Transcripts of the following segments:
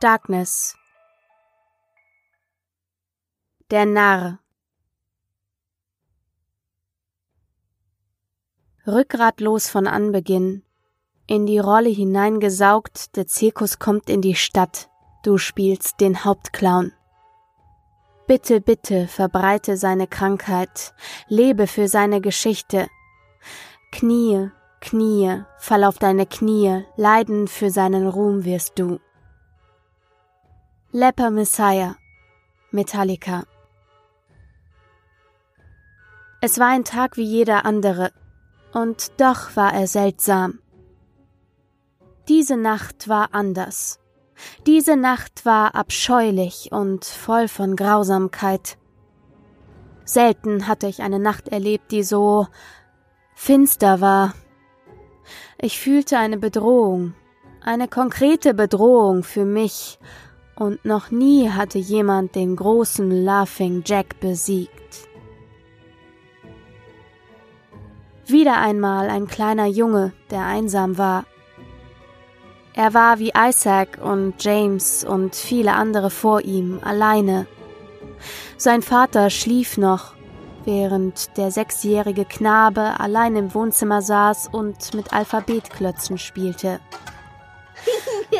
Darkness Der Narr Rückgratlos von Anbeginn, in die Rolle hineingesaugt, der Zirkus kommt in die Stadt, du spielst den Hauptclown. Bitte, bitte, verbreite seine Krankheit, lebe für seine Geschichte. Knie, Knie, fall auf deine Knie, leiden für seinen Ruhm wirst du. Leper Messiah, Metallica. Es war ein Tag wie jeder andere, und doch war er seltsam. Diese Nacht war anders. Diese Nacht war abscheulich und voll von Grausamkeit. Selten hatte ich eine Nacht erlebt, die so finster war. Ich fühlte eine Bedrohung, eine konkrete Bedrohung für mich, und noch nie hatte jemand den großen Laughing Jack besiegt. Wieder einmal ein kleiner Junge, der einsam war. Er war wie Isaac und James und viele andere vor ihm alleine. Sein Vater schlief noch, während der sechsjährige Knabe allein im Wohnzimmer saß und mit Alphabetklötzen spielte.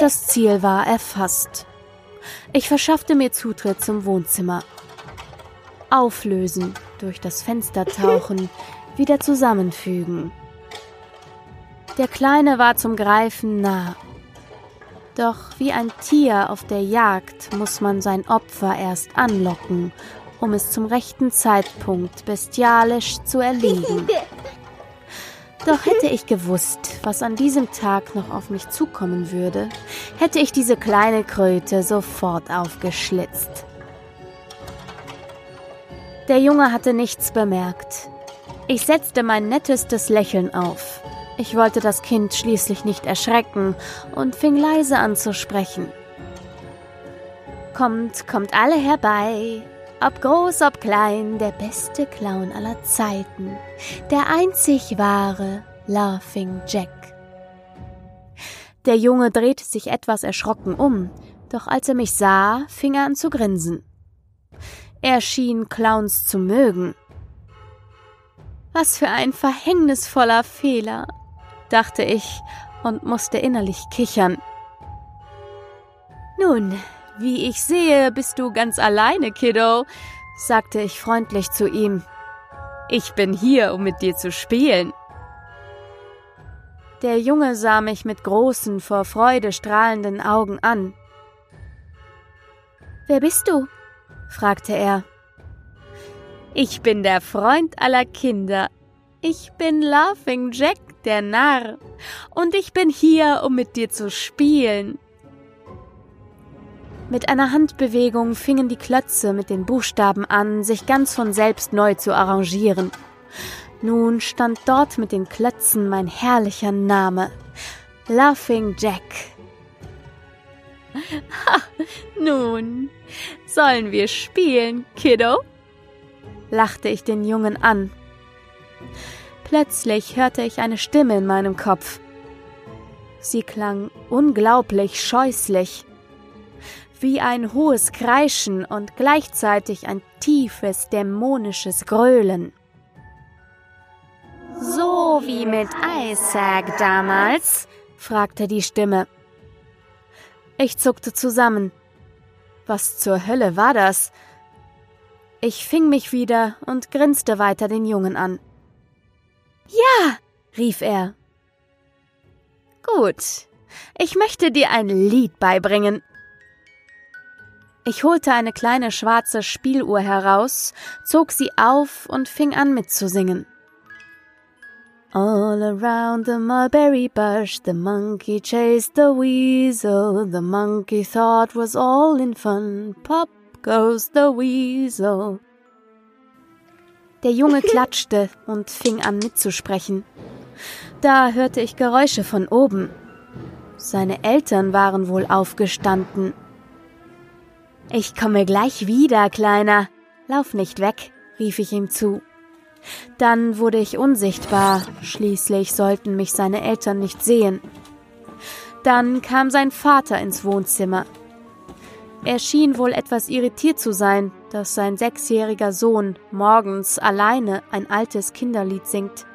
Das Ziel war erfasst. Ich verschaffte mir Zutritt zum Wohnzimmer. Auflösen, durch das Fenster tauchen, wieder zusammenfügen. Der Kleine war zum Greifen nah. Doch wie ein Tier auf der Jagd muss man sein Opfer erst anlocken um es zum rechten Zeitpunkt bestialisch zu erlegen. Doch hätte ich gewusst, was an diesem Tag noch auf mich zukommen würde, hätte ich diese kleine Kröte sofort aufgeschlitzt. Der Junge hatte nichts bemerkt. Ich setzte mein nettestes Lächeln auf. Ich wollte das Kind schließlich nicht erschrecken und fing leise an zu sprechen. Kommt, kommt alle herbei, ob groß, ob klein, der beste Clown aller Zeiten, der einzig wahre Laughing Jack. Der Junge drehte sich etwas erschrocken um, doch als er mich sah, fing er an zu grinsen. Er schien Clowns zu mögen. Was für ein verhängnisvoller Fehler, dachte ich und musste innerlich kichern. Nun, wie ich sehe, bist du ganz alleine, Kiddo, sagte ich freundlich zu ihm. Ich bin hier, um mit dir zu spielen. Der Junge sah mich mit großen, vor Freude strahlenden Augen an. Wer bist du? fragte er. Ich bin der Freund aller Kinder. Ich bin Laughing Jack, der Narr, und ich bin hier, um mit dir zu spielen. Mit einer Handbewegung fingen die Klötze mit den Buchstaben an, sich ganz von selbst neu zu arrangieren. Nun stand dort mit den Klötzen mein herrlicher Name. Laughing Jack. Ha, nun, sollen wir spielen, Kiddo? lachte ich den Jungen an. Plötzlich hörte ich eine Stimme in meinem Kopf. Sie klang unglaublich scheußlich wie ein hohes Kreischen und gleichzeitig ein tiefes dämonisches Gröhlen. So wie mit Isaac damals? fragte die Stimme. Ich zuckte zusammen. Was zur Hölle war das? Ich fing mich wieder und grinste weiter den Jungen an. Ja, rief er. Gut, ich möchte dir ein Lied beibringen, ich holte eine kleine schwarze Spieluhr heraus, zog sie auf und fing an mitzusingen. All around the mulberry bush the monkey chased the weasel. The monkey thought was all in fun. Pop goes the weasel. Der Junge klatschte und fing an mitzusprechen. Da hörte ich Geräusche von oben. Seine Eltern waren wohl aufgestanden ich komme gleich wieder, Kleiner. Lauf nicht weg, rief ich ihm zu. Dann wurde ich unsichtbar, schließlich sollten mich seine Eltern nicht sehen. Dann kam sein Vater ins Wohnzimmer. Er schien wohl etwas irritiert zu sein, dass sein sechsjähriger Sohn morgens alleine ein altes Kinderlied singt.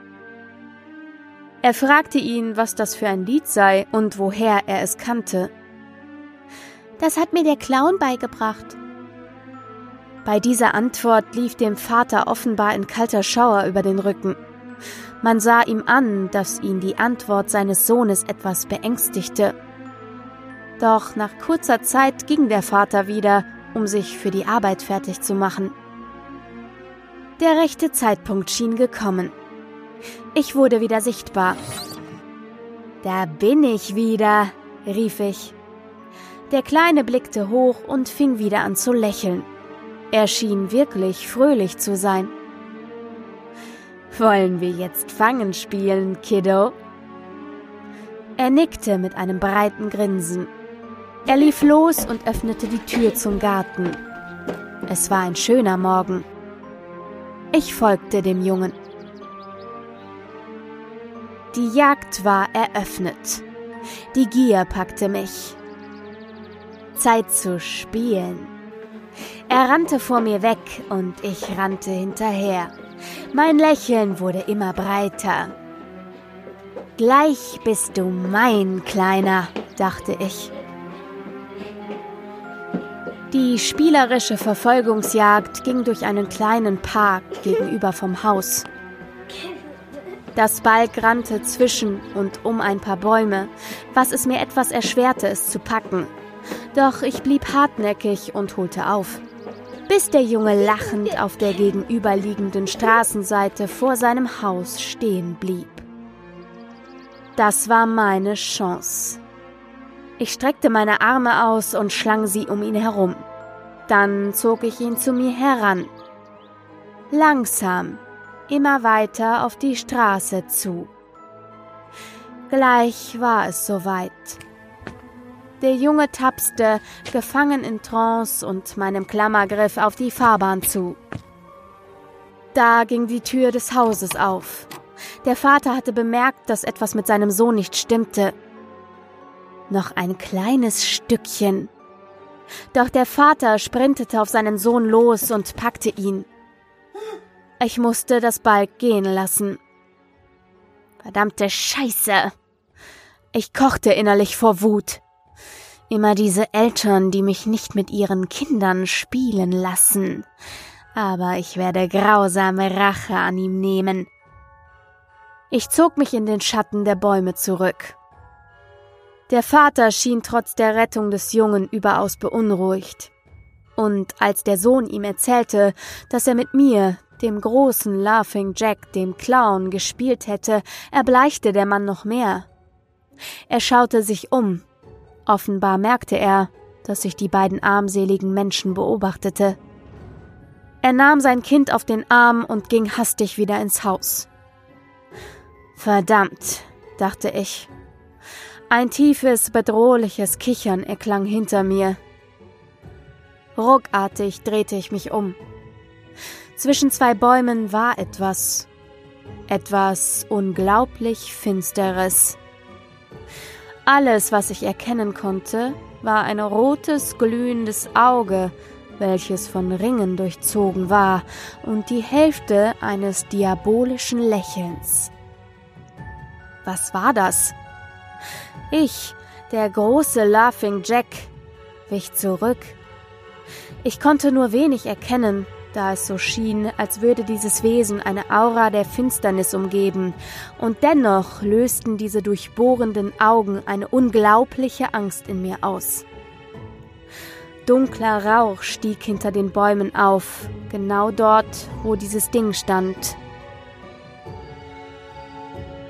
Er fragte ihn, was das für ein Lied sei und woher er es kannte. Das hat mir der Clown beigebracht. Bei dieser Antwort lief dem Vater offenbar ein kalter Schauer über den Rücken. Man sah ihm an, dass ihn die Antwort seines Sohnes etwas beängstigte. Doch nach kurzer Zeit ging der Vater wieder, um sich für die Arbeit fertig zu machen. Der rechte Zeitpunkt schien gekommen. Ich wurde wieder sichtbar. Da bin ich wieder, rief ich. Der Kleine blickte hoch und fing wieder an zu lächeln. Er schien wirklich fröhlich zu sein. Wollen wir jetzt Fangen spielen, Kiddo? Er nickte mit einem breiten Grinsen. Er lief los und öffnete die Tür zum Garten. Es war ein schöner Morgen. Ich folgte dem Jungen. Die Jagd war eröffnet. Die Gier packte mich. Zeit zu spielen. Er rannte vor mir weg und ich rannte hinterher. Mein Lächeln wurde immer breiter. Gleich bist du mein Kleiner, dachte ich. Die spielerische Verfolgungsjagd ging durch einen kleinen Park gegenüber vom Haus. Das Balk rannte zwischen und um ein paar Bäume, was es mir etwas erschwerte, es zu packen. Doch ich blieb hartnäckig und holte auf, bis der Junge lachend auf der gegenüberliegenden Straßenseite vor seinem Haus stehen blieb. Das war meine Chance. Ich streckte meine Arme aus und schlang sie um ihn herum. Dann zog ich ihn zu mir heran. Langsam, immer weiter auf die Straße zu. Gleich war es soweit. Der Junge tapste, gefangen in Trance und meinem Klammergriff auf die Fahrbahn zu. Da ging die Tür des Hauses auf. Der Vater hatte bemerkt, dass etwas mit seinem Sohn nicht stimmte. Noch ein kleines Stückchen. Doch der Vater sprintete auf seinen Sohn los und packte ihn. Ich musste das Balk gehen lassen. Verdammte Scheiße. Ich kochte innerlich vor Wut. Immer diese Eltern, die mich nicht mit ihren Kindern spielen lassen. Aber ich werde grausame Rache an ihm nehmen. Ich zog mich in den Schatten der Bäume zurück. Der Vater schien trotz der Rettung des Jungen überaus beunruhigt. Und als der Sohn ihm erzählte, dass er mit mir, dem großen Laughing Jack, dem Clown, gespielt hätte, erbleichte der Mann noch mehr. Er schaute sich um, Offenbar merkte er, dass ich die beiden armseligen Menschen beobachtete. Er nahm sein Kind auf den Arm und ging hastig wieder ins Haus. Verdammt, dachte ich. Ein tiefes, bedrohliches Kichern erklang hinter mir. Ruckartig drehte ich mich um. Zwischen zwei Bäumen war etwas, etwas unglaublich Finsteres. Alles, was ich erkennen konnte, war ein rotes, glühendes Auge, welches von Ringen durchzogen war, und die Hälfte eines diabolischen Lächelns. Was war das? Ich, der große Laughing Jack, wich zurück. Ich konnte nur wenig erkennen, da es so schien, als würde dieses Wesen eine Aura der Finsternis umgeben, und dennoch lösten diese durchbohrenden Augen eine unglaubliche Angst in mir aus. Dunkler Rauch stieg hinter den Bäumen auf, genau dort, wo dieses Ding stand.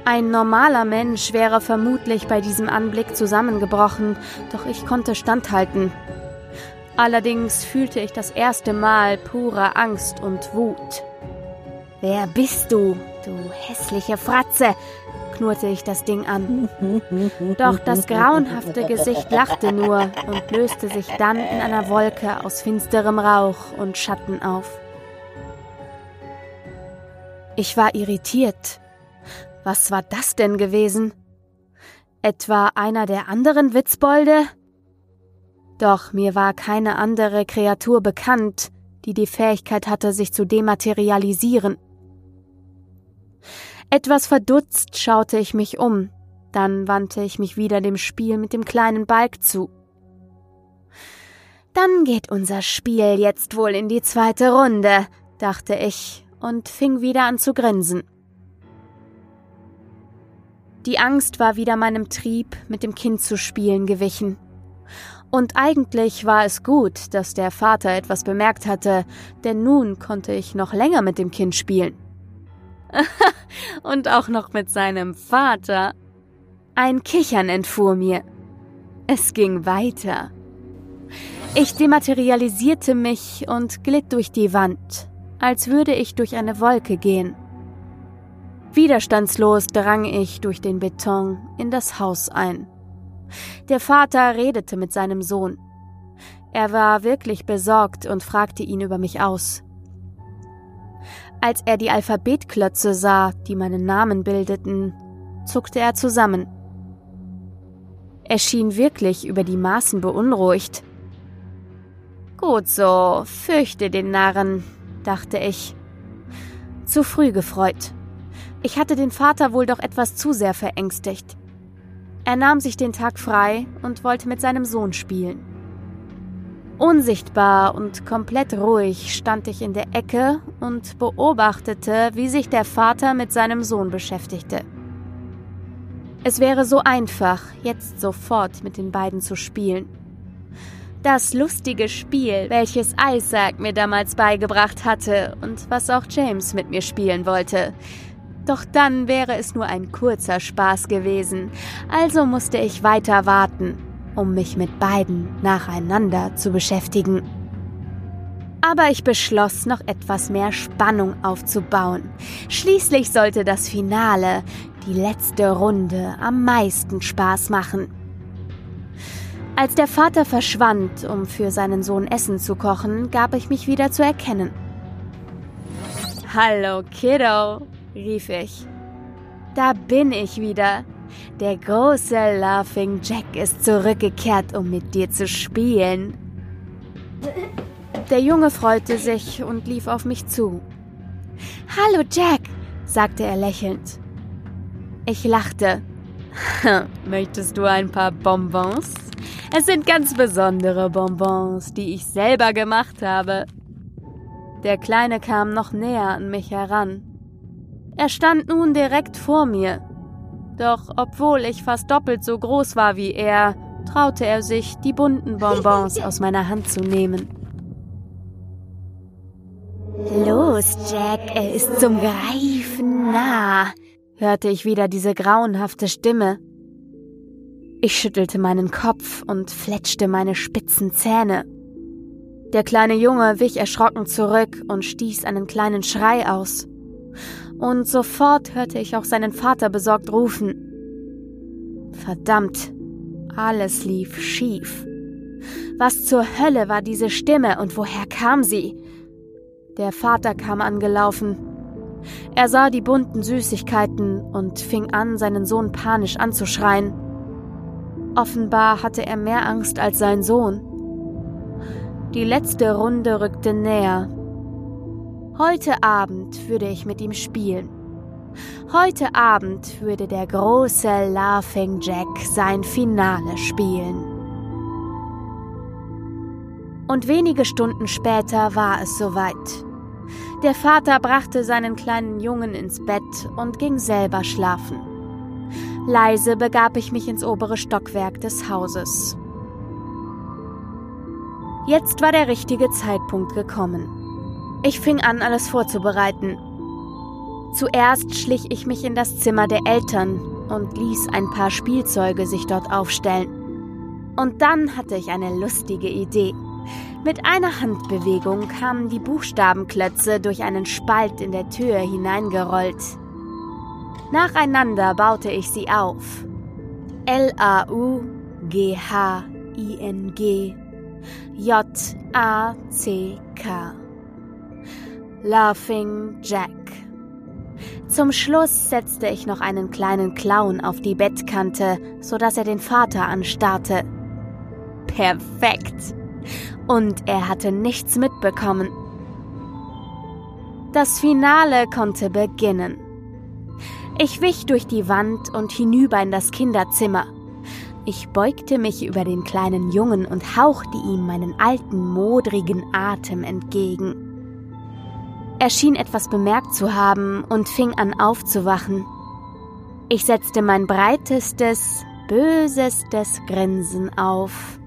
Ein normaler Mensch wäre vermutlich bei diesem Anblick zusammengebrochen, doch ich konnte standhalten. Allerdings fühlte ich das erste Mal pure Angst und Wut. Wer bist du, du hässliche Fratze? knurrte ich das Ding an. Doch das grauenhafte Gesicht lachte nur und löste sich dann in einer Wolke aus finsterem Rauch und Schatten auf. Ich war irritiert. Was war das denn gewesen? Etwa einer der anderen Witzbolde? Doch mir war keine andere Kreatur bekannt, die die Fähigkeit hatte, sich zu dematerialisieren. Etwas verdutzt schaute ich mich um, dann wandte ich mich wieder dem Spiel mit dem kleinen Balk zu. Dann geht unser Spiel jetzt wohl in die zweite Runde, dachte ich und fing wieder an zu grinsen. Die Angst war wieder meinem Trieb, mit dem Kind zu spielen, gewichen. Und eigentlich war es gut, dass der Vater etwas bemerkt hatte, denn nun konnte ich noch länger mit dem Kind spielen. und auch noch mit seinem Vater. Ein Kichern entfuhr mir. Es ging weiter. Ich dematerialisierte mich und glitt durch die Wand, als würde ich durch eine Wolke gehen. Widerstandslos drang ich durch den Beton in das Haus ein. Der Vater redete mit seinem Sohn. Er war wirklich besorgt und fragte ihn über mich aus. Als er die Alphabetklötze sah, die meinen Namen bildeten, zuckte er zusammen. Er schien wirklich über die Maßen beunruhigt. Gut so, fürchte den Narren, dachte ich. Zu früh gefreut. Ich hatte den Vater wohl doch etwas zu sehr verängstigt. Er nahm sich den Tag frei und wollte mit seinem Sohn spielen. Unsichtbar und komplett ruhig stand ich in der Ecke und beobachtete, wie sich der Vater mit seinem Sohn beschäftigte. Es wäre so einfach, jetzt sofort mit den beiden zu spielen. Das lustige Spiel, welches Isaac mir damals beigebracht hatte und was auch James mit mir spielen wollte, doch dann wäre es nur ein kurzer Spaß gewesen, also musste ich weiter warten, um mich mit beiden nacheinander zu beschäftigen. Aber ich beschloss, noch etwas mehr Spannung aufzubauen. Schließlich sollte das Finale, die letzte Runde, am meisten Spaß machen. Als der Vater verschwand, um für seinen Sohn Essen zu kochen, gab ich mich wieder zu erkennen. Hallo, Kiddo, rief ich. Da bin ich wieder. Der große Laughing Jack ist zurückgekehrt, um mit dir zu spielen. Der Junge freute sich und lief auf mich zu. Hallo Jack, sagte er lächelnd. Ich lachte. Möchtest du ein paar Bonbons? Es sind ganz besondere Bonbons, die ich selber gemacht habe. Der Kleine kam noch näher an mich heran. Er stand nun direkt vor mir. Doch obwohl ich fast doppelt so groß war wie er, traute er sich, die bunten Bonbons aus meiner Hand zu nehmen. Los, Jack, er ist zum Greifen nah, hörte ich wieder diese grauenhafte Stimme. Ich schüttelte meinen Kopf und fletschte meine spitzen Zähne. Der kleine Junge wich erschrocken zurück und stieß einen kleinen Schrei aus und sofort hörte ich auch seinen Vater besorgt rufen. Verdammt, alles lief schief. Was zur Hölle war diese Stimme und woher kam sie? Der Vater kam angelaufen. Er sah die bunten Süßigkeiten und fing an, seinen Sohn panisch anzuschreien. Offenbar hatte er mehr Angst als sein Sohn. Die letzte Runde rückte näher Heute Abend würde ich mit ihm spielen. Heute Abend würde der große Laughing Jack sein Finale spielen. Und wenige Stunden später war es soweit. Der Vater brachte seinen kleinen Jungen ins Bett und ging selber schlafen. Leise begab ich mich ins obere Stockwerk des Hauses. Jetzt war der richtige Zeitpunkt gekommen. Ich fing an, alles vorzubereiten. Zuerst schlich ich mich in das Zimmer der Eltern und ließ ein paar Spielzeuge sich dort aufstellen. Und dann hatte ich eine lustige Idee. Mit einer Handbewegung kamen die Buchstabenklötze durch einen Spalt in der Tür hineingerollt. Nacheinander baute ich sie auf. L-A-U-G-H-I-N-G J-A-C-K Laughing Jack. Zum Schluss setzte ich noch einen kleinen Clown auf die Bettkante, sodass er den Vater anstarrte. Perfekt. Und er hatte nichts mitbekommen. Das Finale konnte beginnen. Ich wich durch die Wand und hinüber in das Kinderzimmer. Ich beugte mich über den kleinen Jungen und hauchte ihm meinen alten, modrigen Atem entgegen. Er schien etwas bemerkt zu haben und fing an aufzuwachen. Ich setzte mein breitestes, bösestes Grinsen auf.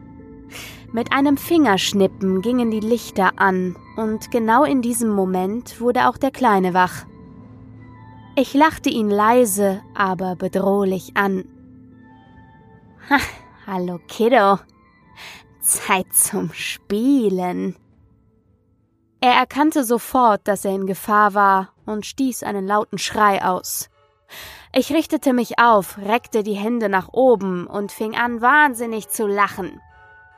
Mit einem Fingerschnippen gingen die Lichter an, und genau in diesem Moment wurde auch der Kleine wach. Ich lachte ihn leise, aber bedrohlich an. Ha, hallo Kiddo. Zeit zum Spielen. Er erkannte sofort, dass er in Gefahr war und stieß einen lauten Schrei aus. Ich richtete mich auf, reckte die Hände nach oben und fing an, wahnsinnig zu lachen.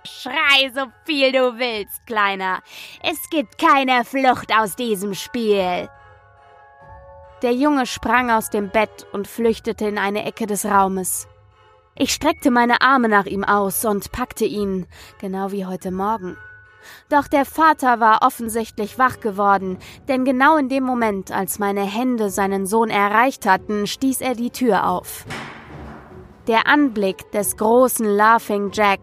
Schrei so viel du willst, Kleiner. Es gibt keine Flucht aus diesem Spiel. Der Junge sprang aus dem Bett und flüchtete in eine Ecke des Raumes. Ich streckte meine Arme nach ihm aus und packte ihn, genau wie heute Morgen. Doch der Vater war offensichtlich wach geworden, denn genau in dem Moment, als meine Hände seinen Sohn erreicht hatten, stieß er die Tür auf. Der Anblick des großen Laughing Jack,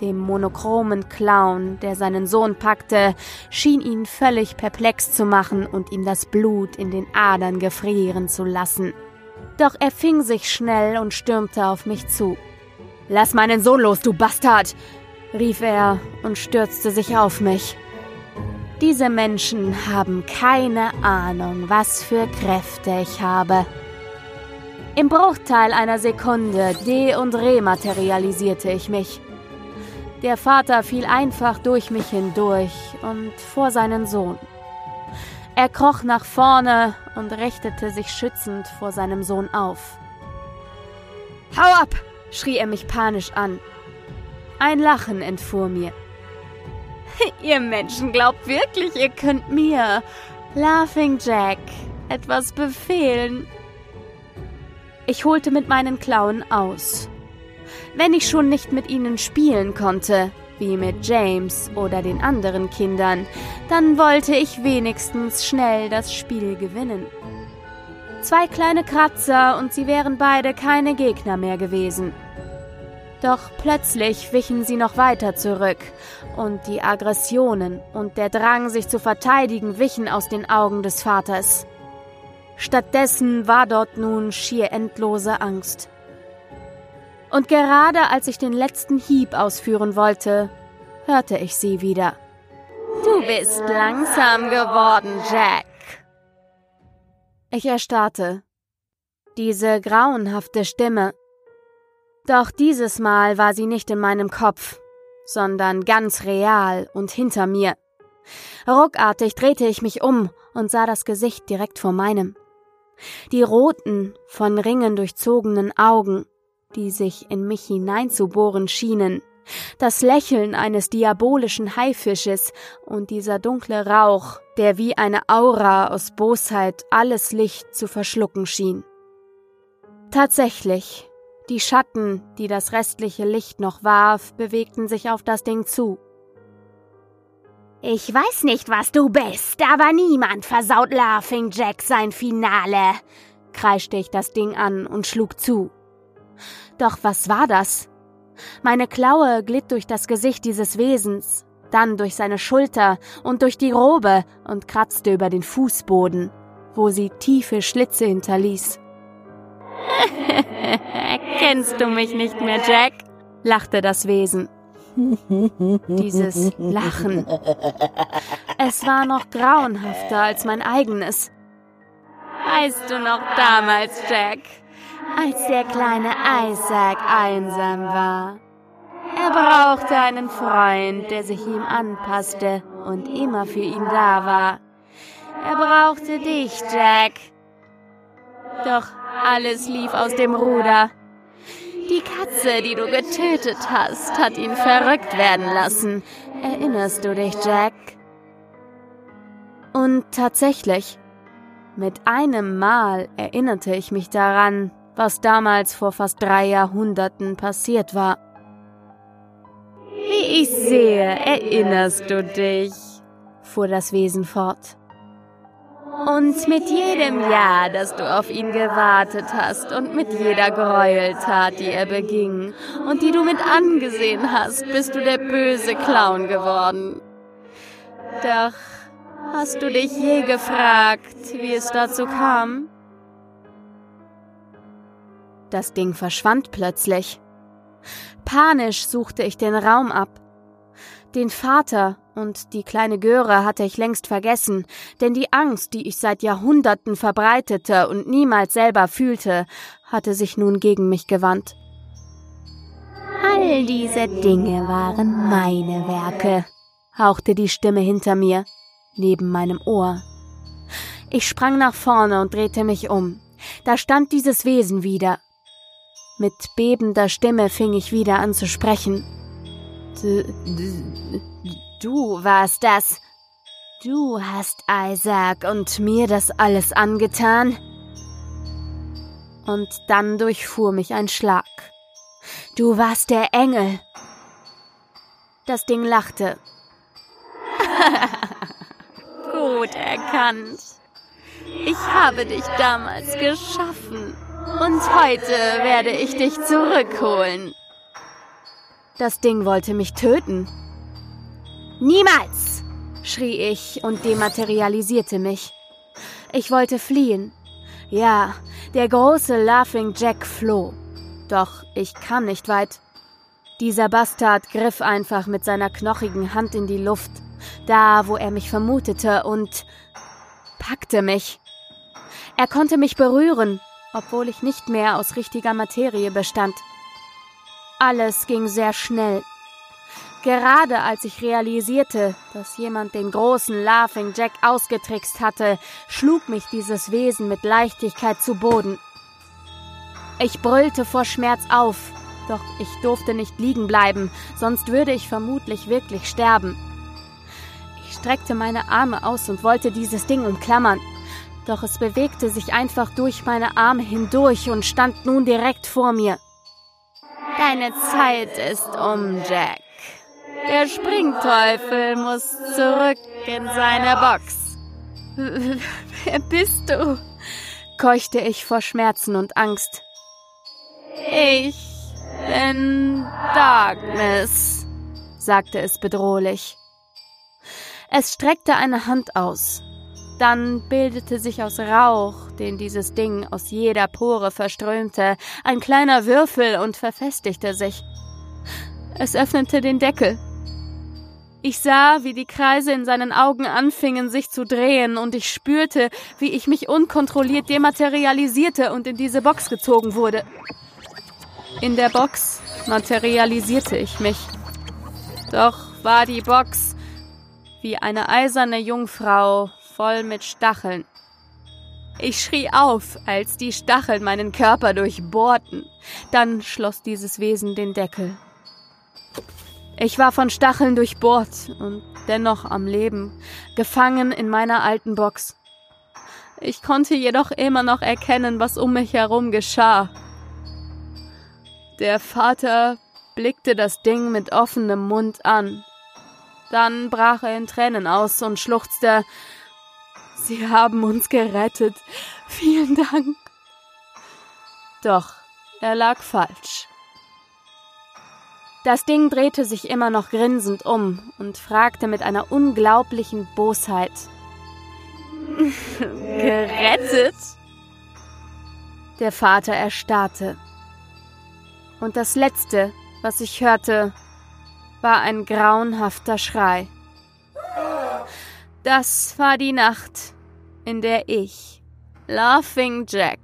dem monochromen Clown, der seinen Sohn packte, schien ihn völlig perplex zu machen und ihm das Blut in den Adern gefrieren zu lassen. Doch er fing sich schnell und stürmte auf mich zu. Lass meinen Sohn los, du Bastard! Rief er und stürzte sich auf mich. Diese Menschen haben keine Ahnung, was für Kräfte ich habe. Im Bruchteil einer Sekunde de- und rematerialisierte ich mich. Der Vater fiel einfach durch mich hindurch und vor seinen Sohn. Er kroch nach vorne und richtete sich schützend vor seinem Sohn auf. Hau ab! schrie er mich panisch an. Ein Lachen entfuhr mir. ihr Menschen glaubt wirklich, ihr könnt mir, Laughing Jack, etwas befehlen. Ich holte mit meinen Klauen aus. Wenn ich schon nicht mit ihnen spielen konnte, wie mit James oder den anderen Kindern, dann wollte ich wenigstens schnell das Spiel gewinnen. Zwei kleine Kratzer und sie wären beide keine Gegner mehr gewesen. Doch plötzlich wichen sie noch weiter zurück, und die Aggressionen und der Drang, sich zu verteidigen, wichen aus den Augen des Vaters. Stattdessen war dort nun schier endlose Angst. Und gerade als ich den letzten Hieb ausführen wollte, hörte ich sie wieder. Du bist langsam geworden, Jack. Ich erstarrte. Diese grauenhafte Stimme, doch dieses Mal war sie nicht in meinem Kopf, sondern ganz real und hinter mir. Ruckartig drehte ich mich um und sah das Gesicht direkt vor meinem. Die roten, von Ringen durchzogenen Augen, die sich in mich hineinzubohren schienen, das Lächeln eines diabolischen Haifisches und dieser dunkle Rauch, der wie eine Aura aus Bosheit alles Licht zu verschlucken schien. Tatsächlich die Schatten, die das restliche Licht noch warf, bewegten sich auf das Ding zu. Ich weiß nicht, was du bist, aber niemand versaut Laughing Jack sein Finale, kreischte ich das Ding an und schlug zu. Doch was war das? Meine Klaue glitt durch das Gesicht dieses Wesens, dann durch seine Schulter und durch die Robe und kratzte über den Fußboden, wo sie tiefe Schlitze hinterließ. Kennst du mich nicht mehr, Jack? lachte das Wesen. Dieses Lachen. Es war noch grauenhafter als mein eigenes. Weißt du noch damals, Jack, als der kleine Isaac einsam war? Er brauchte einen Freund, der sich ihm anpasste und immer für ihn da war. Er brauchte dich, Jack. Doch alles lief aus dem Ruder. Die Katze, die du getötet hast, hat ihn verrückt werden lassen. Erinnerst du dich, Jack? Und tatsächlich, mit einem Mal erinnerte ich mich daran, was damals vor fast drei Jahrhunderten passiert war. Wie ich sehe, erinnerst du dich, fuhr das Wesen fort. Und mit jedem Jahr, dass du auf ihn gewartet hast und mit jeder Gräueltat, die er beging und die du mit angesehen hast, bist du der böse Clown geworden. Doch hast du dich je gefragt, wie es dazu kam? Das Ding verschwand plötzlich. Panisch suchte ich den Raum ab. Den Vater und die kleine Göre hatte ich längst vergessen, denn die Angst, die ich seit Jahrhunderten verbreitete und niemals selber fühlte, hatte sich nun gegen mich gewandt. All diese Dinge waren meine Werke, hauchte die Stimme hinter mir, neben meinem Ohr. Ich sprang nach vorne und drehte mich um. Da stand dieses Wesen wieder. Mit bebender Stimme fing ich wieder an zu sprechen. Du, warst das. Du hast Isaac und mir das alles angetan. Und dann durchfuhr mich ein Schlag. Du warst der Engel. Das Ding lachte. Gut erkannt. Ich habe dich damals geschaffen. Und heute werde ich dich zurückholen. Das Ding wollte mich töten. Niemals! schrie ich und dematerialisierte mich. Ich wollte fliehen. Ja, der große Laughing Jack floh. Doch ich kam nicht weit. Dieser Bastard griff einfach mit seiner knochigen Hand in die Luft, da wo er mich vermutete, und packte mich. Er konnte mich berühren, obwohl ich nicht mehr aus richtiger Materie bestand. Alles ging sehr schnell. Gerade als ich realisierte, dass jemand den großen Laughing Jack ausgetrickst hatte, schlug mich dieses Wesen mit Leichtigkeit zu Boden. Ich brüllte vor Schmerz auf, doch ich durfte nicht liegen bleiben, sonst würde ich vermutlich wirklich sterben. Ich streckte meine Arme aus und wollte dieses Ding umklammern, doch es bewegte sich einfach durch meine Arme hindurch und stand nun direkt vor mir. Deine Zeit ist um, Jack. Der Springteufel muss zurück in seine Box. Wer bist du? keuchte ich vor Schmerzen und Angst. Ich bin Darkness, sagte es bedrohlich. Es streckte eine Hand aus. Dann bildete sich aus Rauch, den dieses Ding aus jeder Pore verströmte, ein kleiner Würfel und verfestigte sich. Es öffnete den Deckel. Ich sah, wie die Kreise in seinen Augen anfingen sich zu drehen, und ich spürte, wie ich mich unkontrolliert dematerialisierte und in diese Box gezogen wurde. In der Box materialisierte ich mich. Doch war die Box wie eine eiserne Jungfrau voll mit Stacheln. Ich schrie auf, als die Stacheln meinen Körper durchbohrten. Dann schloss dieses Wesen den Deckel. Ich war von Stacheln durchbohrt und dennoch am Leben, gefangen in meiner alten Box. Ich konnte jedoch immer noch erkennen, was um mich herum geschah. Der Vater blickte das Ding mit offenem Mund an. Dann brach er in Tränen aus und schluchzte Sie haben uns gerettet. Vielen Dank. Doch, er lag falsch. Das Ding drehte sich immer noch grinsend um und fragte mit einer unglaublichen Bosheit. Gerettet? Der Vater erstarrte. Und das Letzte, was ich hörte, war ein grauenhafter Schrei. Das war die Nacht, in der ich, Laughing Jack,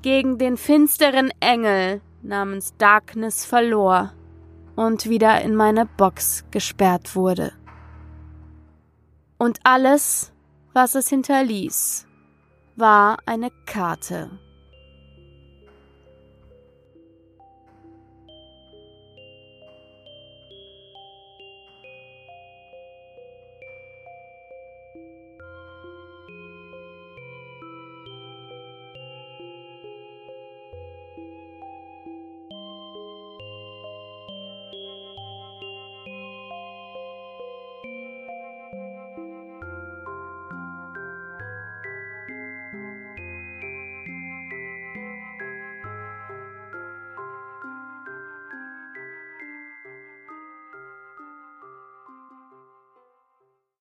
gegen den finsteren Engel namens Darkness verlor und wieder in meine Box gesperrt wurde. Und alles, was es hinterließ, war eine Karte.